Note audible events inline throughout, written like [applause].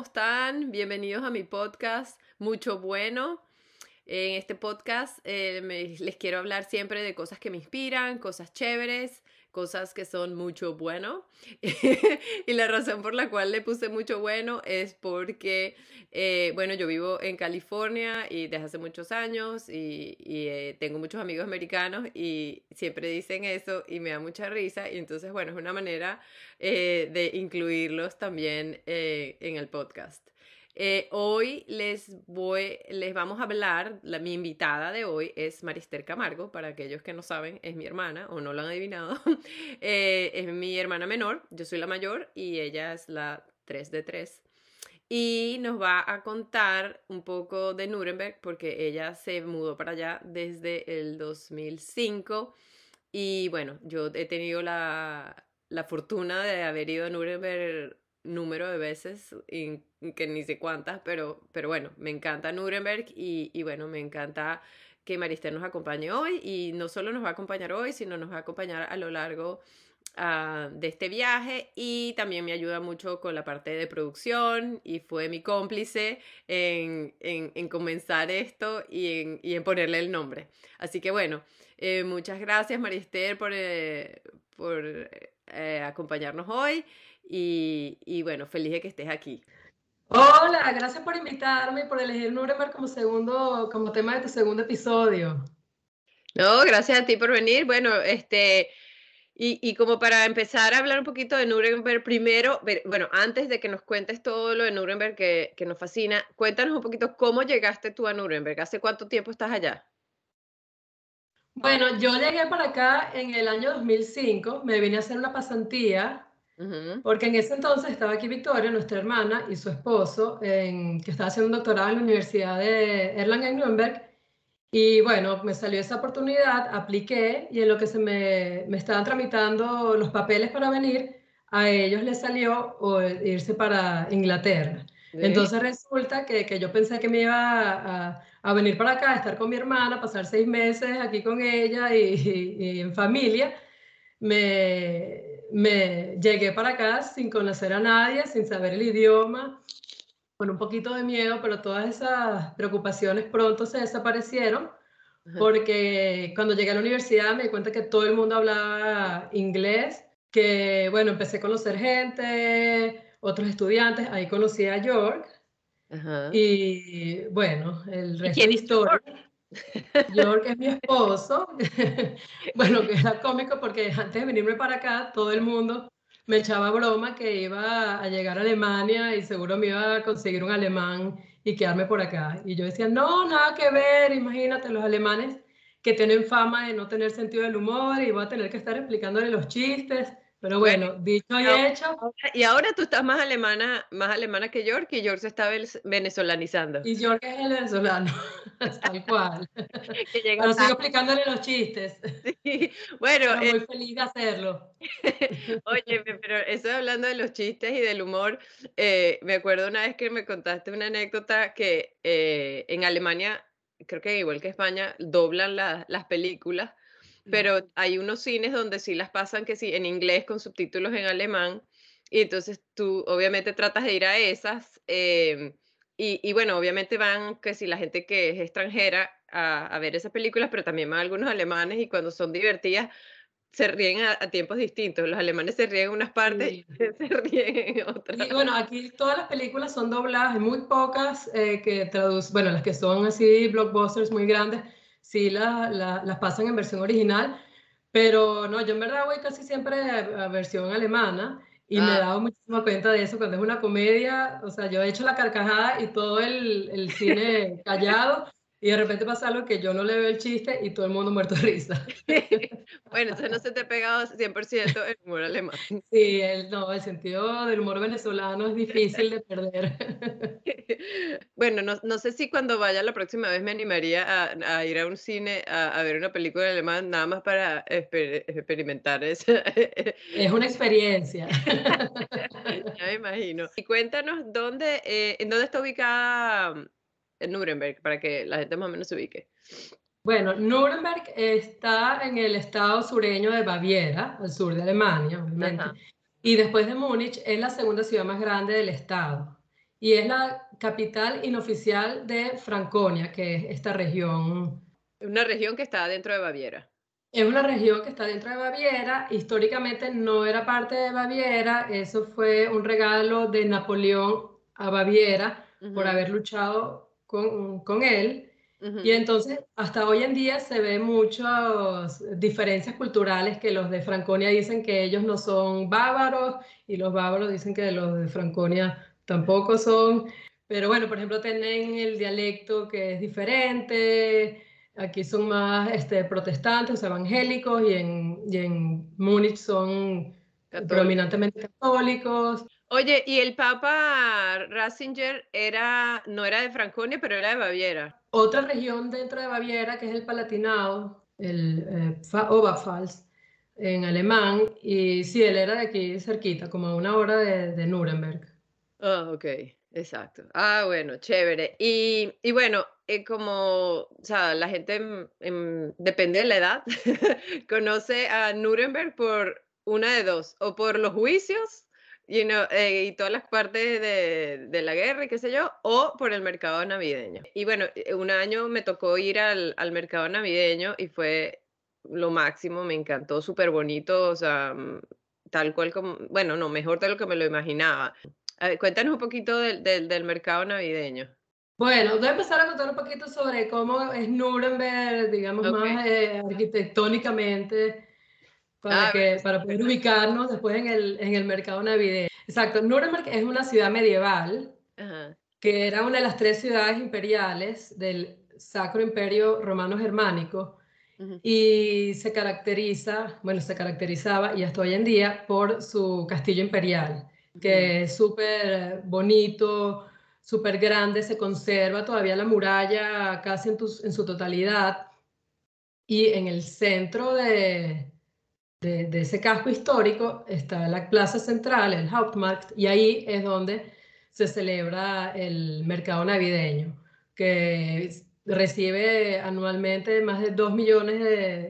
¿cómo están? Bienvenidos a mi podcast, Mucho Bueno. En este podcast eh, les quiero hablar siempre de cosas que me inspiran, cosas chéveres, cosas que son mucho bueno. [laughs] y la razón por la cual le puse mucho bueno es porque, eh, bueno, yo vivo en California y desde hace muchos años y, eh, tengo muchos amigos americanos y siempre dicen eso y me da mucha risa. Y entonces, bueno, es una manera eh, de incluirlos también en el podcast. Eh, hoy les voy, les vamos a hablar, la, mi invitada de hoy es Marister Camargo, para aquellos que no saben, es mi hermana o no lo han adivinado, [laughs] eh, es mi hermana menor, yo soy la mayor y ella es la 3 de 3. Y nos va a contar un poco de Nuremberg porque ella se mudó para allá desde el 2005 y bueno, yo he tenido la, la fortuna de haber ido a Nuremberg número de veces, que ni sé cuántas, pero, pero bueno, me encanta Nuremberg y, y bueno, me encanta que Maristel nos acompañe hoy y no solo nos va a acompañar hoy, sino nos va a acompañar a lo largo uh, de este viaje y también me ayuda mucho con la parte de producción y fue mi cómplice en, en, en comenzar esto y en, y en, ponerle el nombre. Así que bueno, eh, muchas gracias Marister por, eh, por eh, acompañarnos hoy. Y, bueno, feliz de que estés aquí. Hola, gracias por invitarme y por elegir Nuremberg como segundo, como tema de tu segundo episodio. No, gracias a ti por venir. Bueno, este, y, como para empezar a hablar un poquito de Nuremberg, primero, bueno, antes de que nos cuentes todo lo de Nuremberg que, que nos fascina, cuéntanos un poquito cómo llegaste tú a Nuremberg, ¿hace cuánto tiempo estás allá? Bueno, yo llegué para acá en el año 2005, me vine a hacer una pasantía porque en ese entonces estaba aquí Victoria, nuestra hermana, y su esposo, que estaba haciendo un doctorado en la Universidad de Erlangen-Nürnberg. Y bueno, me salió esa oportunidad, apliqué y en lo que se me, me estaban tramitando los papeles para venir, a ellos les salió irse para Inglaterra. Entonces resulta que, que, yo pensé que me iba a, a, venir para acá, a estar con mi hermana, pasar seis meses aquí con ella y, y en familia. Me, me llegué para acá sin conocer a nadie, sin saber el idioma, con un poquito de miedo, pero todas esas preocupaciones pronto se desaparecieron porque cuando llegué a la universidad me di cuenta que todo el mundo hablaba inglés, que bueno, empecé a conocer gente, otros estudiantes, ahí conocí a York y bueno, el resto de historia. [laughs] York es mi esposo. [laughs] bueno, que era cómico porque antes de venirme para acá, todo el mundo me echaba broma que iba a llegar a Alemania y seguro me iba a conseguir un alemán y quedarme por acá. Y yo decía, no, nada que ver, imagínate los alemanes que tienen fama de no tener sentido del humor y voy a tener que estar explicándole los chistes. Pero bueno, dicho y hecho. Y ahora tú estás más alemana, más alemana que York y York se está venezolanizando. Y York es el venezolano, [laughs] tal cual. [laughs] que llega Pero sigo explicándole los chistes. Sí. Bueno, muy eh, feliz de hacerlo. [laughs] Oye, pero eso hablando de los chistes y del humor, eh, me acuerdo una vez que me contaste una anécdota que eh, en Alemania, creo que igual que España, doblan las películas pero hay unos cines donde sí las pasan que sí en inglés con subtítulos en alemán y entonces tú obviamente tratas de ir a esas em, y, y, bueno, obviamente van que si la gente que es extranjera a, a, ver esas películas, pero también van algunos alemanes y cuando son divertidas se ríen a, tiempos distintos. Los alemanes se ríen en unas partes [laughs] y se ríen en otras. Y bueno, aquí todas las películas son dobladas, muy pocas eh, que traducen, bueno, las que son así blockbusters muy grandes sí las pasan en versión original, pero no, yo en verdad voy casi siempre a, versión alemana y me he ah. dado muchísima cuenta de eso cuando es una comedia, o sea, yo he hecho la carcajada y todo el, el cine callado y de repente pasa algo que yo no le veo el chiste y todo el mundo muerto de risa. [laughs] bueno, entonces no [laughs] se te ha pegado 100% el humor alemán. Sí, el, no, el sentido del humor venezolano es difícil de perder. [laughs] bueno, no, no, sé si cuando vaya la próxima vez me animaría a, a ir a un cine a, a, ver una película alemán nada más para experimentar eso. es una experiencia. ya me imagino. Y cuéntanos dónde, eh, en dónde está ubicada en Nuremberg, para que la gente más o menos se ubique? Bueno, Nuremberg está en el estado sureño de Baviera, al sur de Alemania, obviamente. Y después de Múnich, es la segunda ciudad más grande del estado. y es la capital inoficial de Franconia, que es esta región. Una región que está dentro de Baviera. Es una región que está dentro de Baviera. Históricamente no era parte de Baviera. Eso fue un regalo de Napoleón a Baviera por haber luchado con, con él. Y entonces, hasta hoy en día se ven muchas diferencias culturales que los de Franconia dicen que ellos no son bávaros y los bávaros dicen que los de Franconia tampoco son. Pero bueno, por ejemplo, tienen el dialecto que es diferente. Aquí son más este, protestantes, evangélicos, y en, y en Múnich son predominantemente católicos. Oye, y el Papa Ratzinger era, no era de Franconia, pero era de Baviera. Otra región dentro de Baviera, que es el Palatinado, el eh, Oberpfalz, en alemán, y sí, él era de aquí cerquita, como a una hora de, de Nuremberg. Ah, ok, exacto. Ah, bueno, chévere. Y, y bueno, eh, como, o sea, la gente, depende de la edad, [laughs] conoce a Nuremberg por una de dos, o por los juicios you know, eh, y todas las partes de, de, la guerra y qué sé yo, o por el mercado navideño. Y bueno, eh, un año me tocó ir al, al mercado navideño y fue lo máximo, me encantó, súper bonito, o sea, mm, tal cual como, bueno, no, mejor de lo que me lo imaginaba. cuéntanos un poquito del, del, del mercado navideño. Bueno, voy a empezar a contar un poquito sobre cómo es Nuremberg, digamos, más eh, arquitectónicamente para, ah, que, para poder ubicarnos después en el, en el mercado navideño. Exacto, Nuremberg es una ciudad medieval que era una de las tres ciudades imperiales del Sacro Imperio Romano Germánico y se caracteriza, bueno, se caracterizaba y hasta hoy en día por su castillo imperial, que es súper bonito, súper grande, se conserva todavía la muralla casi en, en su totalidad y en el centro de, de, ese casco histórico está la plaza central, el Hauptmarkt, y ahí es donde se celebra el mercado navideño, que recibe anualmente más de 2 millones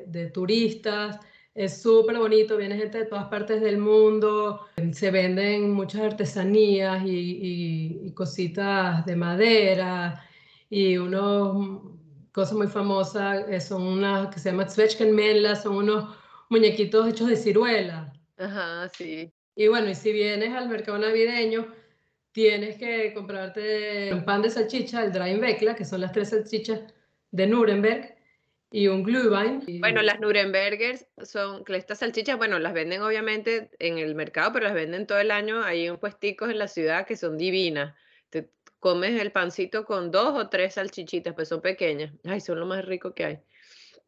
de, turistas. Es súper bonito, viene gente de todas partes del mundo, se venden muchas artesanías y, cositas de madera y unos cosas muy famosas eh, son unas que se llaman Zwetschgenmännler, son unos muñequitos hechos de ciruela. Ajá, sí. Y bueno, y si vienes al mercado navideño, tienes que comprarte un pan de salchicha, el Dreinweckler, que son las tres salchichas de Nuremberg, y un Glühwein. Bueno, las Nurembergers son, estas salchichas, bueno, las venden obviamente en el mercado, pero las venden todo el año. Hay un puesticos en la ciudad que son divinas. Te comes el pancito con dos o tres salchichitas, pues son pequeñas. Ay, son lo más rico que hay.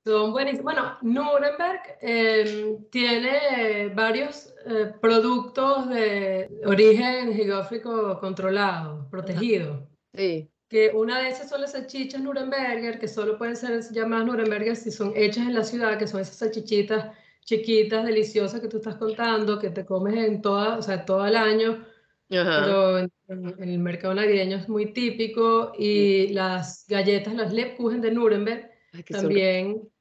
Son buenísimos. Bueno, Nuremberg em, tiene varios eh, productos de origen geográfico controlado, protegido. Sí. Que una de esas son las salchichas Nuremberger, que solo pueden ser llamadas Nuremberger si son hechas en la ciudad, que son esas salchichitas chiquitas, deliciosas que tú estás contando, que te comes en toda, o sea, todo el año. Pero en, el mercado navideño es muy típico. Y las galletas, las Lebkuchen de Nuremberg, también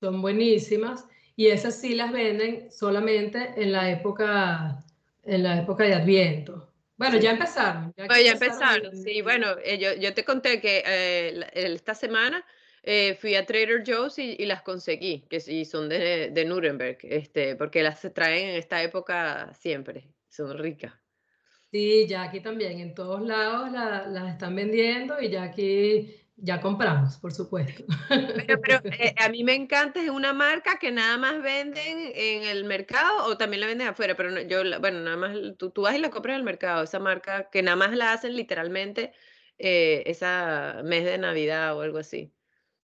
son buenísimas y esas sí las venden solamente en la época, en la época de Adviento. Bueno, ya empezaron. Ya, pues ya empezaron, sí. Bueno, eh, yo, yo, te conté que eh, esta semana eh, fui a Trader Joe's y, y, las conseguí, que sí son de, de, Nuremberg, este, porque las traen en esta época siempre, son ricas. Sí, ya aquí también, en todos lados las están vendiendo y ya aquí ya compramos, por supuesto. Pero, [laughs] eh, a mí me encanta, es una marca que nada más venden en el mercado o también la venden afuera, pero yo, bueno, nada más, tú, tú, vas y la compras en el mercado, esa marca que nada más la hacen literalmente eh, esa mes de Navidad o algo así.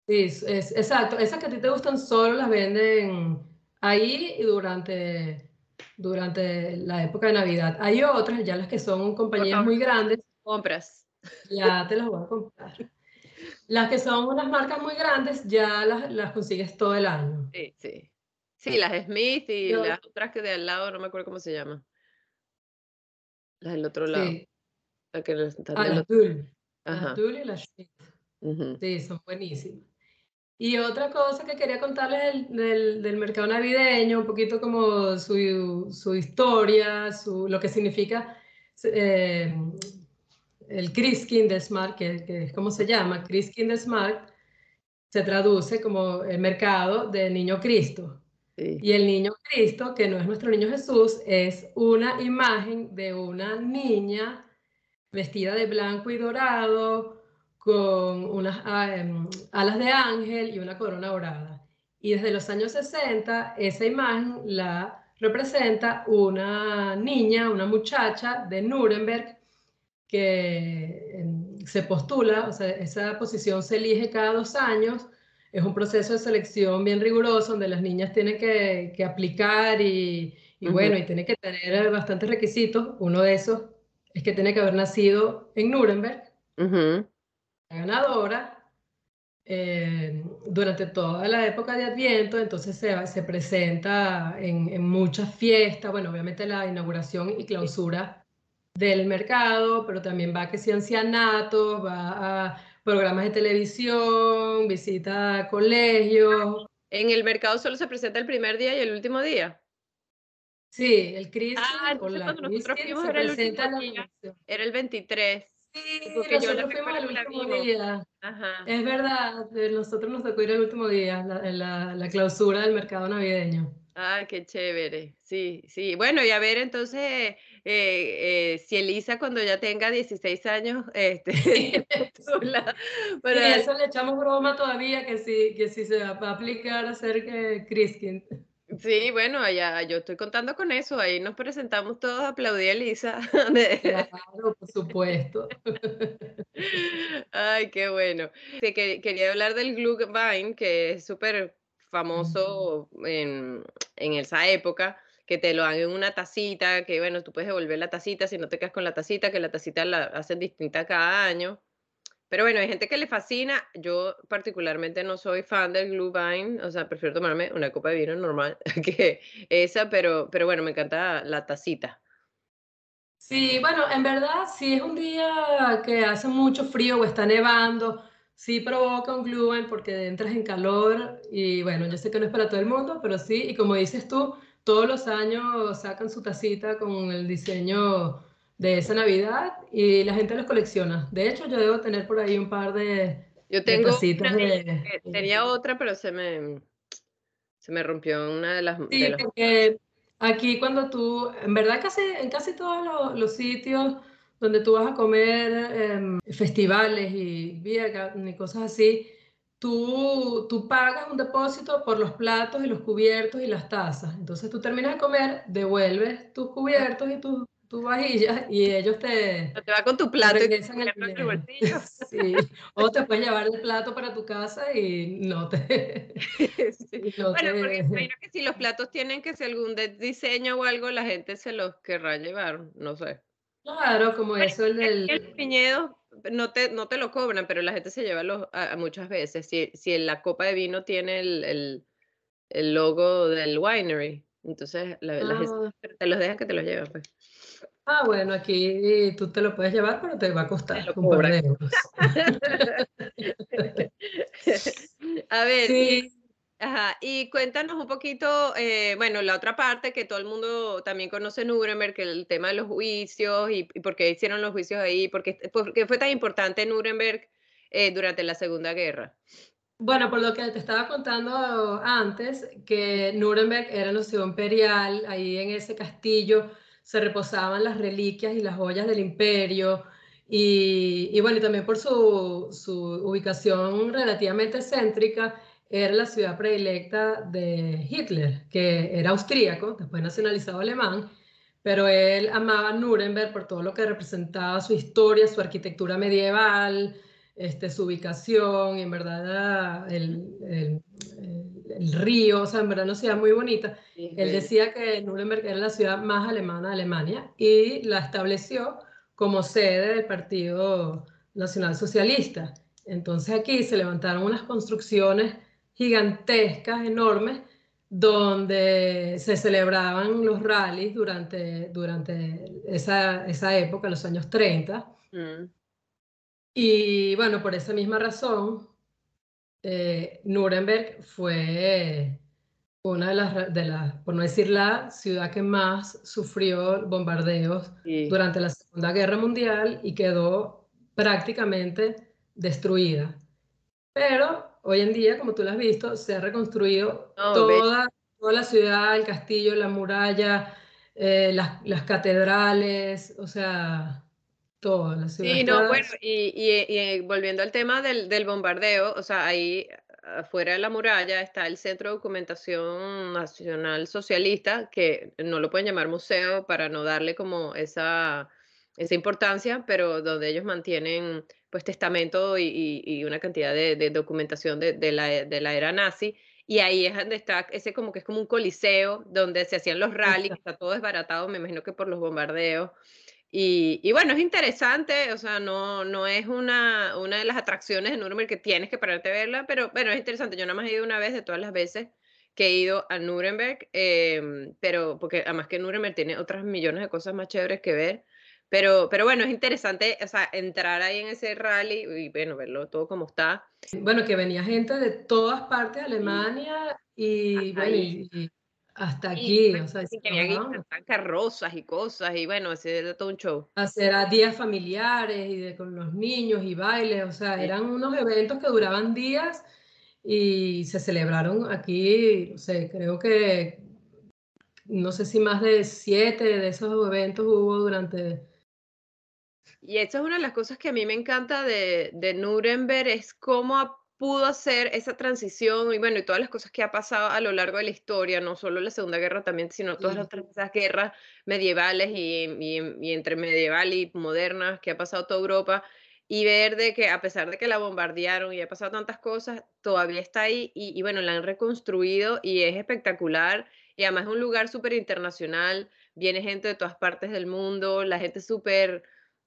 Sí, es, exacto, esas que a ti te gustan solo las venden ahí y durante, durante la época de Navidad. Hay otras, ya las que son compañías muy grandes. Compras. Ya te las voy a comprar. Las que son unas marcas muy grandes ya las, las consigues todo el año. Sí, sí. Sí, las Smith y las otras que de al lado, no me acuerdo cómo se llaman. Las del otro lado. Sí. La que ah, las Tull. Las Tull y las Smith. Sí, son buenísimas. Y otra cosa que quería contarles del, del, mercado navideño, un poquito como su, su historia, su, lo que significa eh, el Christkindlesmarkt, que, que es como se llama, Christkindlesmarkt, se traduce como el mercado del niño Cristo. Y el niño Cristo, que no es nuestro niño Jesús, es una imagen de una niña vestida de blanco y dorado, con unas ah, em, alas de ángel y una corona dorada. Y desde los años 60, esa imagen la representa una niña, una muchacha de Nuremberg, que se postula, o sea, esa posición se elige cada dos años es un proceso de selección bien riguroso donde las niñas tienen que, que aplicar y, y bueno, y tienen que tener bastantes requisitos. Uno de esos es que tiene que haber nacido en Nuremberg. La ganadora eh, durante toda la época de Adviento, entonces se, se presenta en, en, muchas fiestas, bueno, obviamente la inauguración y clausura del mercado, pero también va que sea ancianato, va a programas de televisión, visita a colegios. ¿En el mercado solo se presenta el primer día y el último día? Sí, el Cristo ah, o la cuando nosotros fuimos era el último día, era el 23. Sí, porque nosotros fuimos el último día. Ajá. Es verdad, nosotros nos tocó ir el último día, la, la, la clausura del mercado navideño. Ah, qué chévere. Sí, sí. Bueno, y a ver, entonces, eh, eh, si Elisa cuando ya tenga 16 años, este, [laughs] [laughs] [laughs] para... eso le echamos broma todavía, que si, que si se va a aplicar a que Criskin. Sí, bueno, allá yo estoy contando con eso, ahí nos presentamos todos a aplaudir a Elisa. Claro, por supuesto. Ay, qué bueno. quería hablar del Glühwein, que es súper famoso en, en esa época que te lo hagan en una tacita, que bueno, tú puedes devolver la tacita si no te quedas con la tacita, que la tacita la hacen distinta cada año. Pero bueno, hay gente que le fascina. Yo particularmente no soy fan del Glühwein, o sea, prefiero tomarme una copa de vino normal [laughs] que esa, pero, pero bueno, me encanta la tacita. Sí, bueno, en verdad, si es un día que hace mucho frío o está nevando, sí provoca un Glühwein porque entras en calor y bueno, yo sé que no es para todo el mundo, pero sí, y como dices tú, todos los años sacan su tacita con el diseño de esa Navidad y la gente los colecciona. De hecho, yo debo tener por ahí un par de, yo tengo tacitas Tenía otra, pero se me, se me rompió una de las... Sí, porque aquí cuando tú, en verdad casi, en casi todos los, sitios donde tú vas a comer em, festivales y y cosas así, tú, tú pagas un depósito por los platos y los cubiertos y las tazas. Entonces tú terminas de comer, devuelves tus cubiertos y tus tu vajillas y ellos te... Te va con tu plato y te el bolsillo. [laughs] Sí. O te puedes llevar el plato para tu casa y no te... [laughs] [laughs] bueno, porque imagino que si los platos tienen que ser algún diseño o algo, la gente se los querrá llevar, no sé. Claro, como eso el del... El piñedo no te, no te lo cobran, pero la gente se lleva los, a, muchas veces. Si, si la copa de vino tiene el, el, el logo del winery, entonces la, ah. te los dejan que te los lleven, pues. Ah, bueno, aquí tú te lo puedes llevar, pero te va a costar un par de euros. [laughs] [laughs] a ver, sí. Ajá, y cuéntanos un poquito, eh, bueno, la otra parte que todo el mundo también conoce Nuremberg, que el tema de los juicios y, por qué hicieron los juicios ahí, por qué, fue tan importante Nuremberg eh, durante la Segunda Guerra. Bueno, por lo que te estaba contando antes, que Nuremberg era la ciudad imperial, ahí en ese castillo se reposaban las reliquias y las joyas del imperio, y, y bueno, y también por su, su ubicación relativamente céntrica, era la ciudad predilecta de Hitler, que era austríaco, después nacionalizado alemán, pero él amaba Nuremberg por todo lo que representaba su historia, su arquitectura medieval, este, su ubicación, y en verdad el, el, el, río, o sea, en verdad una ciudad muy bonita. él decía que Nuremberg era la ciudad más alemana de Alemania y la estableció como sede del Partido Nacional Socialista. Entonces aquí se levantaron unas construcciones gigantescas, enormes, donde se celebraban los rallies durante, durante esa, esa época, los años 30. Mm. Y bueno, por esa misma razón, eh, Nuremberg fue una de las, de las, por no decir la ciudad que más sufrió bombardeos durante la Segunda Guerra Mundial y quedó prácticamente destruida. Pero hoy en día, como tú lo has visto, se ha reconstruido toda, toda, la ciudad, el castillo, la muralla, eh, las, las, catedrales, o sea, toda la ciudad. Sí, no, bueno, y, y, volviendo al tema del, del, bombardeo, o sea, ahí afuera de la muralla está el Centro de Documentación Nacional Socialista, que no lo pueden llamar museo para no darle como esa, esa importancia, pero donde ellos mantienen pues testamento y, una cantidad de, documentación de, la, de la era nazi. Y ahí es donde está ese como que es como un coliseo donde se hacían los rallies, está todo desbaratado, me imagino que por los bombardeos. Y, bueno, es interesante, o sea, no, no es una, una de las atracciones de Nuremberg que tienes que pararte a verla, pero bueno, es interesante. Yo nada más he ido una vez de todas las veces que he ido a Nuremberg, em, pero porque además que Nuremberg tiene otras millones de cosas más chéveres que ver. Pero, pero bueno, es interesante, o sea, entrar ahí en ese rally y bueno, verlo todo como está. Bueno, que venía gente de todas partes de Alemania y, bueno, y hasta aquí, o sea, carrozas y cosas, y bueno, ese era todo un show. Hacer a días familiares y de, con los niños y bailes, o sea, eran unos eventos que duraban días y se celebraron aquí, no sé, creo que, no sé si más de siete de esos eventos hubo durante... Y esta es una de las cosas que a mí me encanta de, de Nuremberg, es cómo pudo hacer esa transición y bueno, y todas las cosas que ha pasado a lo largo de la historia, no solo la Segunda Guerra también, sino todas las otras guerras medievales y, y, entre medieval y modernas que ha pasado toda Europa, y ver de que a pesar de que la bombardearon y ha pasado tantas cosas, todavía está ahí y, y bueno, la han reconstruido y es espectacular y además es un lugar súper internacional, viene gente de todas partes del mundo, la gente súper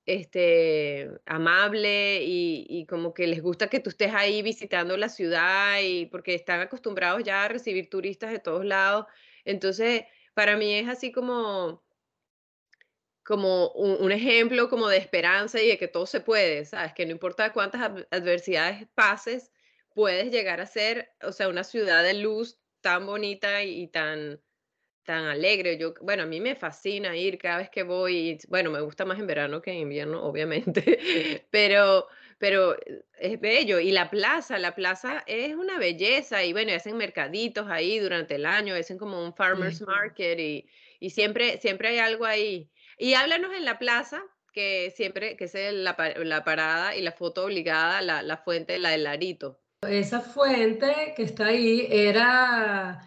este, amable y, como que les gusta que tú estés ahí visitando la ciudad y porque están acostumbrados ya a recibir turistas de todos lados. Entonces, para mí es así como, como un, ejemplo como de esperanza y de que todo se puede, ¿sabes? Que no importa cuántas adversidades pases, puedes llegar a ser, o sea, una ciudad de luz tan bonita y tan tan alegre. Yo, bueno, a mí me fascina ir cada vez que voy. Bueno, me gusta más en verano que en invierno, obviamente, [laughs] pero, pero eh, es bello. Y la plaza, la plaza es una belleza. Y bueno, hacen mercaditos ahí durante el año, hacen como un farmer's market y, y siempre, siempre hay algo ahí. Y háblanos en la plaza, que siempre, que es la, la parada y la foto obligada, la, la fuente, la del Larito. Esa fuente que está ahí era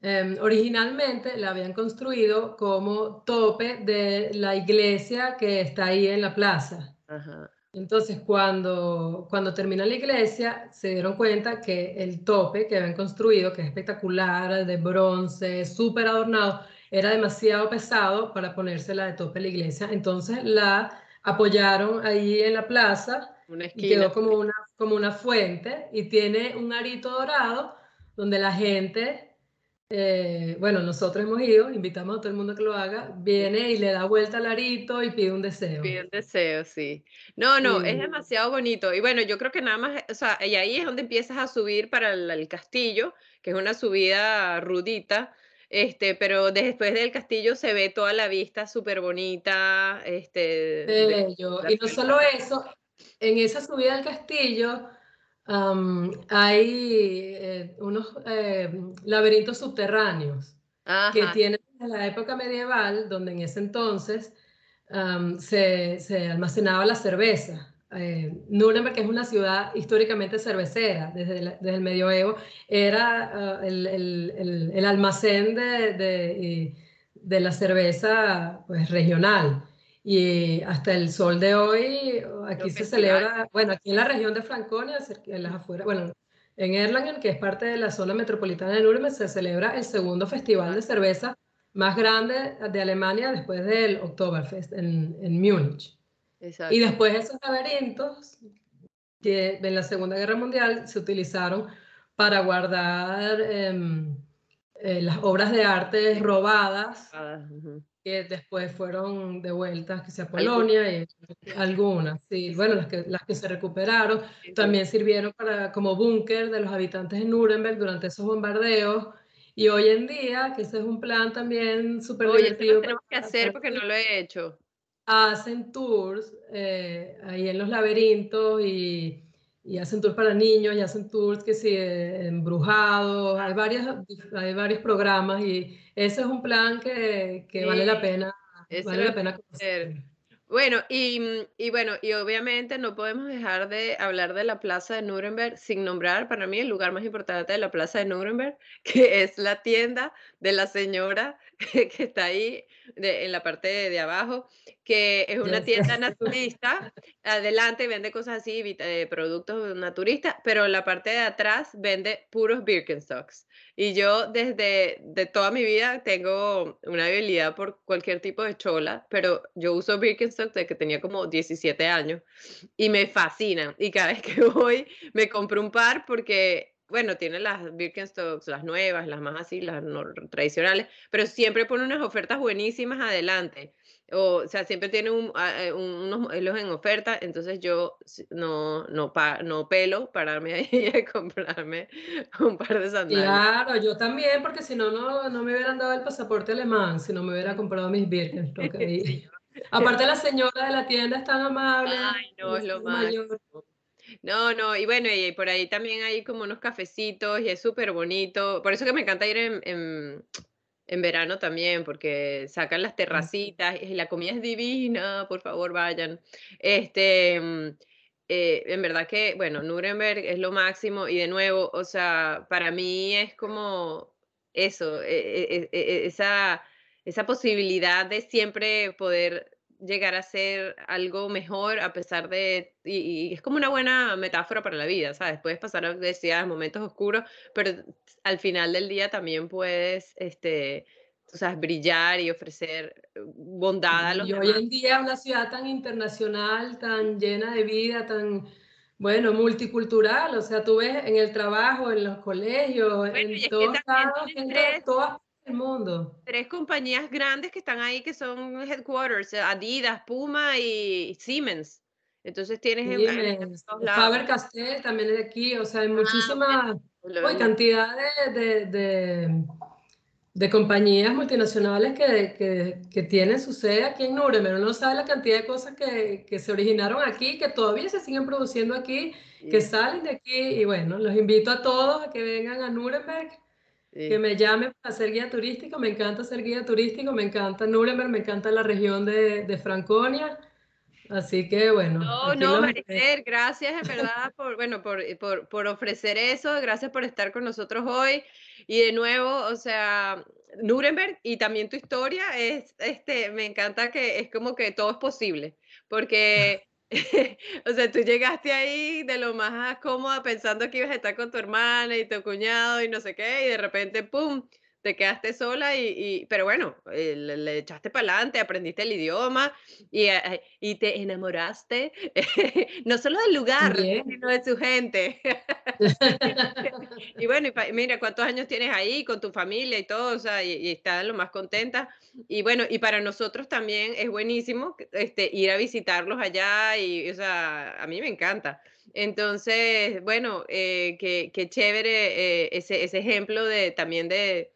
Em, originalmente la habían construido como tope de la iglesia que está ahí en la plaza. Entonces, cuando, cuando termina la iglesia, se dieron cuenta que el tope que habían construido, que es espectacular, de bronce, súper adornado, era demasiado pesado para ponérsela de tope a la iglesia. Entonces la apoyaron ahí en la plaza y quedó como una, como una fuente y tiene un arito dorado donde la gente eh, bueno, nosotros hemos ido, invitamos a todo el mundo que lo haga, viene y le da vuelta al arito y pide un deseo. Pide un deseo, sí. No, no, es demasiado bonito. Y bueno, yo creo que nada más, o sea, y ahí es donde empiezas a subir para el, castillo, que es una subida rudita, este, pero después del castillo se ve toda la vista súper bonita. Este, Bello. y no solo eso, en esa subida al castillo hay eh, unos eh, laberintos subterráneos que tienen en la época medieval, donde en ese entonces se, se, almacenaba la cerveza. Eh, Nuremberg, es una ciudad históricamente cervecera desde, desde el medioevo, era ah, el, el, el, almacén de, de, de, la cerveza pues, regional. Y hasta el sol de hoy, aquí se celebra, bueno, aquí en la región de Franconia, en las afueras, bueno, en Erlangen, que es parte de la zona metropolitana de Nuremberg, se celebra el segundo festival de cerveza más grande de Alemania después del Oktoberfest en, en Múnich. Y después esos laberintos que en la Segunda Guerra Mundial se utilizaron para guardar em, eh, las obras de arte robadas que después fueron devueltas que sea Polonia y algunas, sí, bueno, las que, las que se recuperaron también sirvieron para, como búnker de los habitantes de Nuremberg durante esos bombardeos y hoy en día, que ese es un plan también súper divertido. Oye, tenemos que hacer porque no lo he hecho. hacen tours eh, ahí en los laberintos y, y, hacen tours para niños y hacen tours que sí, embrujados, hay, varias, hay varios programas y ese es un plan que, que vale la pena. Vale la pena conocer. Bueno, y, y, bueno, y obviamente no podemos dejar de hablar de la Plaza de Nuremberg sin nombrar para mí el lugar más importante de la Plaza de Nuremberg, [laughs] que es la tienda de la señora [laughs] que está ahí en la parte de, abajo, que es una tienda naturista. Adelante vende cosas así, eh, productos naturistas, pero la parte de atrás vende puros Birkenstocks. Y yo desde de toda mi vida tengo una habilidad por cualquier tipo de chola, pero yo uso Birkenstock desde que tenía como 17 años y me fascinan. Y cada vez que [laughs] voy me compro un par porque bueno, tiene las Birkenstocks, las nuevas, las más así, las tradicionales, pero siempre pone unas ofertas buenísimas adelante. O, sea, siempre tiene ah, eh, unos modelos en oferta, entonces yo no, no, no pelo pararme [laughs] ahí y comprarme un par de sandalias. Claro, yo también, porque si no, no me hubieran dado el pasaporte alemán, si no me hubiera comprado mis Birkenstock [laughs] Aparte la señora de la tienda es tan amable. Ay, no, es lo más. No, no, y bueno, y por ahí también hay como unos cafecitos y es súper bonito. Por eso que me encanta ir en, en, verano también, porque sacan las terracitas y la comida es divina, por favor vayan. Este, mm, eh, en verdad que, bueno, Nuremberg es lo máximo y de nuevo, o sea, para mí es como eso, e, e, e, esa, esa posibilidad de siempre poder llegar a ser algo mejor a pesar de, y, es como una buena metáfora para la vida, ¿sabes? Puedes pasar, decía, momentos oscuros, pero al final del día también puedes, este, o sea, brillar y ofrecer eh, bondad a los Y hoy en día una ciudad tan internacional, tan llena de vida, tan, bueno, multicultural, o sea, tú ves en el trabajo, en los colegios, en todos lados, en todas el mundo. Tres compañías grandes que están ahí que son headquarters, Adidas, Puma y Siemens. Entonces tienes Siemens, Faber Castell también es de aquí, o sea, hay ah, muchísima cantidad de, de, de, compañías multinacionales que, que, que, tienen su sede aquí en Nuremberg. Uno no sabe la cantidad de cosas que, que se originaron aquí, que todavía se siguen produciendo aquí, que salen de aquí. Y bueno, los invito a todos a que vengan a Nuremberg que me llame para ser guía turístico, me encanta ser guía turístico, me encanta Nuremberg, me encanta la región de, de Franconia. Así que bueno. No, no, Marifer, gracias en verdad [laughs] por, bueno, por, por, por, ofrecer eso, gracias por estar con nosotros hoy. Y de nuevo, o sea, Nuremberg y también tu historia es, este, me encanta que es como que todo es posible, porque [laughs] o sea, tú llegaste ahí de lo más cómoda pensando que ibas a estar con tu hermana y tu cuñado y no sé qué, y de repente, ¡pum! Te quedaste sola y, pero bueno, eh, le, echaste para adelante, aprendiste el idioma y, eh, y te enamoraste, [laughs] no solo del lugar, sino de su gente. [laughs] y bueno, mira cuántos años tienes ahí con tu familia y todo, o sea, y, y estás lo más contenta. Y bueno, y para nosotros también es buenísimo este, ir a visitarlos allá y, o sea, a mí me encanta. Entonces, bueno, eh, qué, chévere ese, ese ejemplo de también de,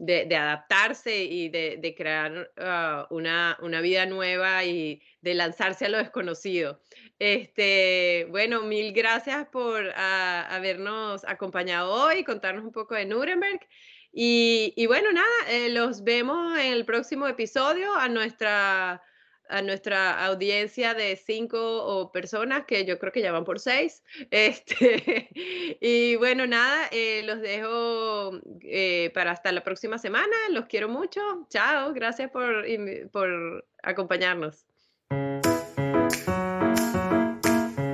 de, adaptarse y de, crear ah, una, vida nueva y de lanzarse a lo desconocido. Este, bueno, mil gracias por ah, habernos acompañado hoy, contarnos un poco de Nuremberg. Y, y bueno, nada, eh, los vemos en el próximo episodio a nuestra a nuestra audiencia de cinco personas, que yo creo que ya van por seis. [laughs] Este, y bueno, nada, eh, los dejo eh, para hasta la próxima semana. Los quiero mucho. Chao, gracias por, por acompañarnos.